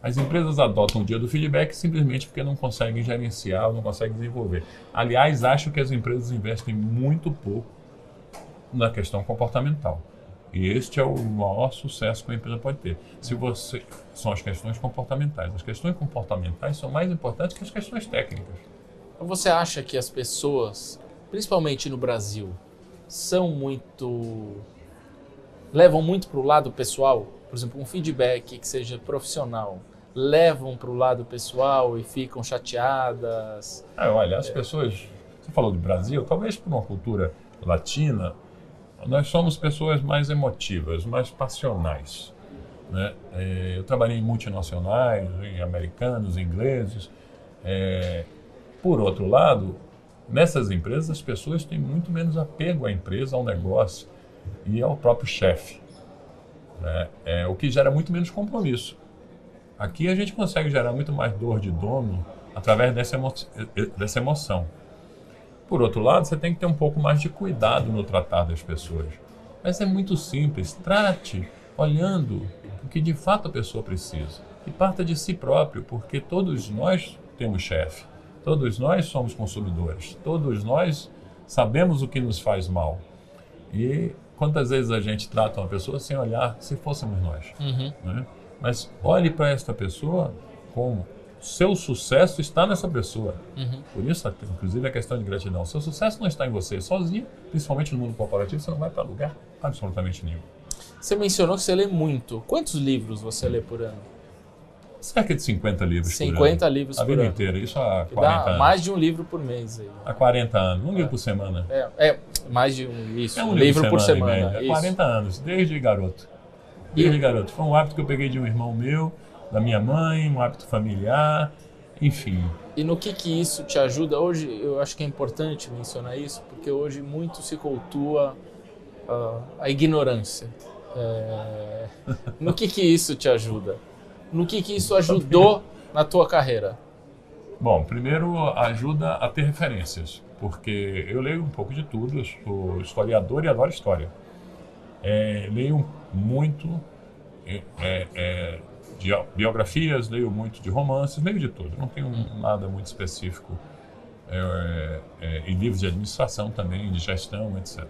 As empresas adotam o dia do feedback simplesmente porque não conseguem gerenciar, não conseguem desenvolver. Aliás, acho que as empresas investem muito pouco na questão comportamental. E este é o maior sucesso que uma empresa pode ter. Se você são as questões comportamentais. As questões comportamentais são mais importantes que as questões técnicas. Você acha que as pessoas, principalmente no Brasil, são muito levam muito para o lado pessoal? Por exemplo, um feedback que seja profissional levam para o lado pessoal e ficam chateadas? Ah, olha, as pessoas. Você falou do Brasil, talvez por uma cultura latina, nós somos pessoas mais emotivas, mais passionais. Né? É, eu trabalhei em multinacionais, em americanos, ingleses. É, por outro lado, nessas empresas, as pessoas têm muito menos apego à empresa, ao negócio e ao próprio chefe. Né? É, o que gera muito menos compromisso. Aqui a gente consegue gerar muito mais dor de dono através dessa, emo dessa emoção. Por outro lado, você tem que ter um pouco mais de cuidado no tratar das pessoas. Mas é muito simples. Trate olhando o que de fato a pessoa precisa. E parta de si próprio, porque todos nós temos chefe. Todos nós somos consumidores. Todos nós sabemos o que nos faz mal. E quantas vezes a gente trata uma pessoa sem olhar se fôssemos nós? Uhum. Né? Mas olhe para esta pessoa como seu sucesso está nessa pessoa. Uhum. Por isso, inclusive, a questão de gratidão. Seu sucesso não está em você sozinho, principalmente no mundo corporativo, você não vai para lugar absolutamente nenhum. Você mencionou que você lê muito. Quantos livros você lê por ano? Cerca de 50 livros 50 por ano. 50 livros a por ano. A vida inteira, isso há que 40 dá anos. mais de um livro por mês. Aí. Há 40 anos, um é. livro por semana. É, é, mais de um, isso, é um, um livro, livro, por semana. Há 40 anos, desde garoto. Desde e... garoto. Foi um hábito que eu peguei de um irmão meu, da minha mãe, um hábito familiar, enfim. E no que que isso te ajuda? Hoje eu acho que é importante mencionar isso, porque hoje muito se cultua uh, a ignorância. É... no que que isso te ajuda? No que que isso ajudou na tua carreira? Bom, primeiro ajuda a ter referências, porque eu leio um pouco de tudo, sou historiador e adoro história. É, leio muito é, é, de biografias, leio muito de romances, leio de tudo. Não tenho nada muito específico é, é, em livros de administração também, de gestão, etc.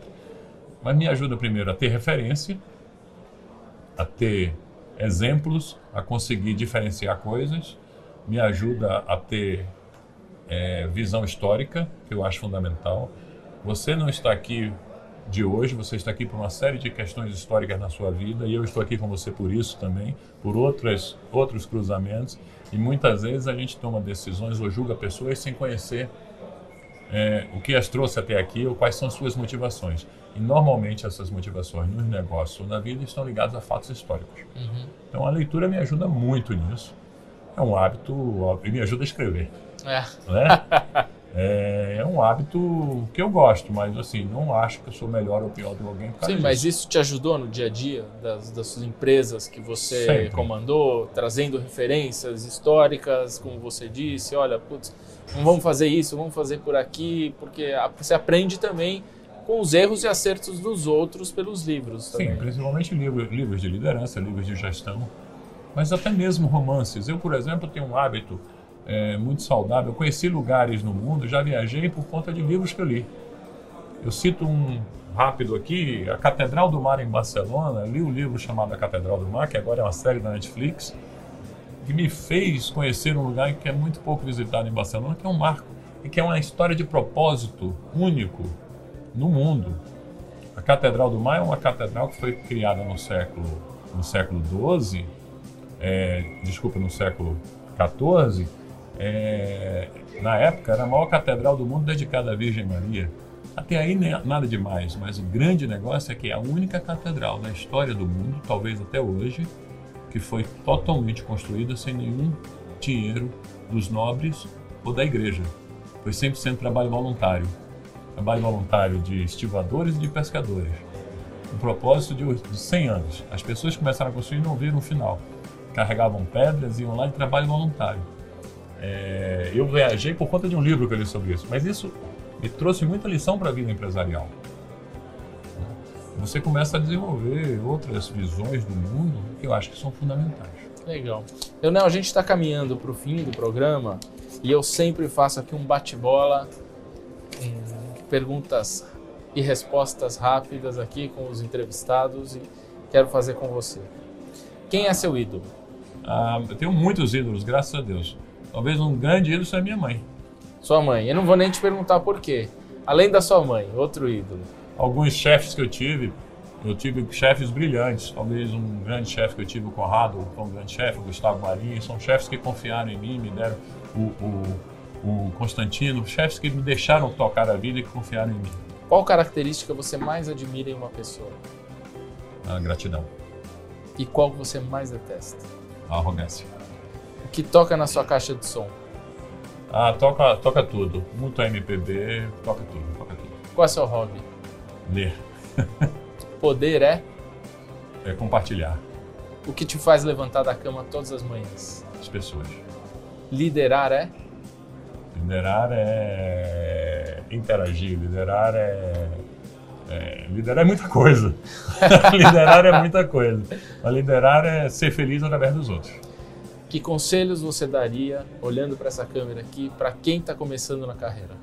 Mas me ajuda primeiro a ter referência, a ter exemplos a conseguir diferenciar coisas, me ajuda a ter é, visão histórica, que eu acho fundamental. Você não está aqui de hoje, você está aqui por uma série de questões históricas na sua vida e eu estou aqui com você por isso também, por outras, outros cruzamentos. E muitas vezes a gente toma decisões ou julga pessoas sem conhecer é, o que as trouxe até aqui ou quais são suas motivações. E normalmente essas motivações nos negócios ou na vida estão ligadas a fatos históricos. Uhum. Então a leitura me ajuda muito nisso. É um hábito e me ajuda a escrever. É. Né? é, é, um hábito que eu gosto, mas assim, não acho que eu sou melhor ou pior do que alguém. Sim, mas isso te ajudou no dia a dia das, das suas empresas que você Sempre. comandou, trazendo referências históricas, como você disse, olha, putz, não vamos fazer isso, vamos fazer por aqui, porque você aprende também com os erros e acertos dos outros pelos livros. Também. Sim, principalmente livros, livros de liderança, livros de gestão, mas até mesmo romances. Eu, por exemplo, tenho um hábito é, muito saudável. Eu conheci lugares no mundo, já viajei por conta de livros que eu li. Eu cito um rápido aqui, a Catedral do Mar em Barcelona. Li um livro chamado A Catedral do Mar, que agora é uma série da Netflix que me fez conhecer um lugar que é muito pouco visitado em Barcelona, que é um marco e que é uma história de propósito único no mundo. A Catedral do Mar é uma catedral que foi criada no século no século 12, é, desculpa, no século 14. É, na época era a maior catedral do mundo dedicada à Virgem Maria. Até aí nada demais, mas o grande negócio é que é a única catedral na história do mundo, talvez até hoje, que foi totalmente construída sem nenhum dinheiro dos nobres ou da igreja. Foi 100% trabalho voluntário. Trabalho voluntário de estivadores e de pescadores. Um propósito de, de 100 anos. As pessoas começaram a construir não viram o final. Carregavam pedras e iam lá de trabalho voluntário. É, eu viajei por conta de um livro que eu li sobre isso, mas isso me trouxe muita lição para a vida empresarial você começa a desenvolver outras visões do mundo que eu acho que são fundamentais. Legal. Leonel, a gente está caminhando para o fim do programa e eu sempre faço aqui um bate-bola, perguntas e respostas rápidas aqui com os entrevistados e quero fazer com você. Quem é seu ídolo? Ah, eu tenho muitos ídolos, graças a Deus. Talvez um grande ídolo seja minha mãe. Sua mãe. Eu não vou nem te perguntar por quê. Além da sua mãe, outro ídolo alguns chefes que eu tive, eu tive chefes brilhantes, talvez um grande chefe que eu tive, o Conrado, um grande chefe, o Gustavo Marinho, são chefes que confiaram em mim, me deram o, o, o Constantino, chefes que me deixaram tocar a vida e que confiaram em mim. Qual característica você mais admira em uma pessoa? A gratidão. E qual você mais detesta? A arrogância. O que toca na sua caixa de som? Ah, toca, toca tudo. Muito MPB, toca tudo, toca tudo. Qual é o seu hobby? Ler. Poder é? É compartilhar. O que te faz levantar da cama todas as manhãs? As pessoas. Liderar é? Liderar é interagir. Liderar é. é... Liderar é muita coisa. liderar é muita coisa. Mas liderar é ser feliz através dos outros. Que conselhos você daria, olhando para essa câmera aqui, para quem está começando na carreira?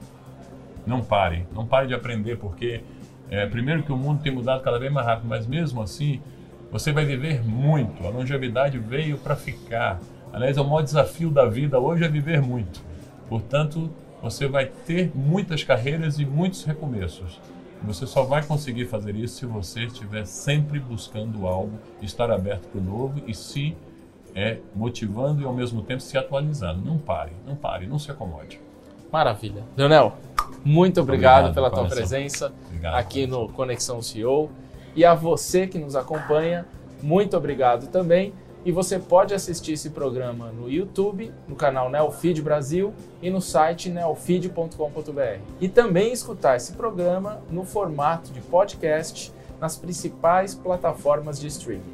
Não pare. Não pare de aprender, porque é, primeiro que o mundo tem mudado cada vez mais rápido, mas mesmo assim você vai viver muito. A longevidade veio para ficar. Aliás, é o maior desafio da vida hoje é viver muito. Portanto, você vai ter muitas carreiras e muitos recomeços. Você só vai conseguir fazer isso se você estiver sempre buscando algo, estar aberto para o novo e se é, motivando e ao mesmo tempo se atualizando. Não pare, não pare, não se acomode. Maravilha. Leonel, muito obrigado, obrigado pela tua presença obrigado, aqui no Conexão CEO. E a você que nos acompanha, muito obrigado também. E você pode assistir esse programa no YouTube, no canal Neofeed Brasil e no site neofeed.com.br. E também escutar esse programa no formato de podcast nas principais plataformas de streaming.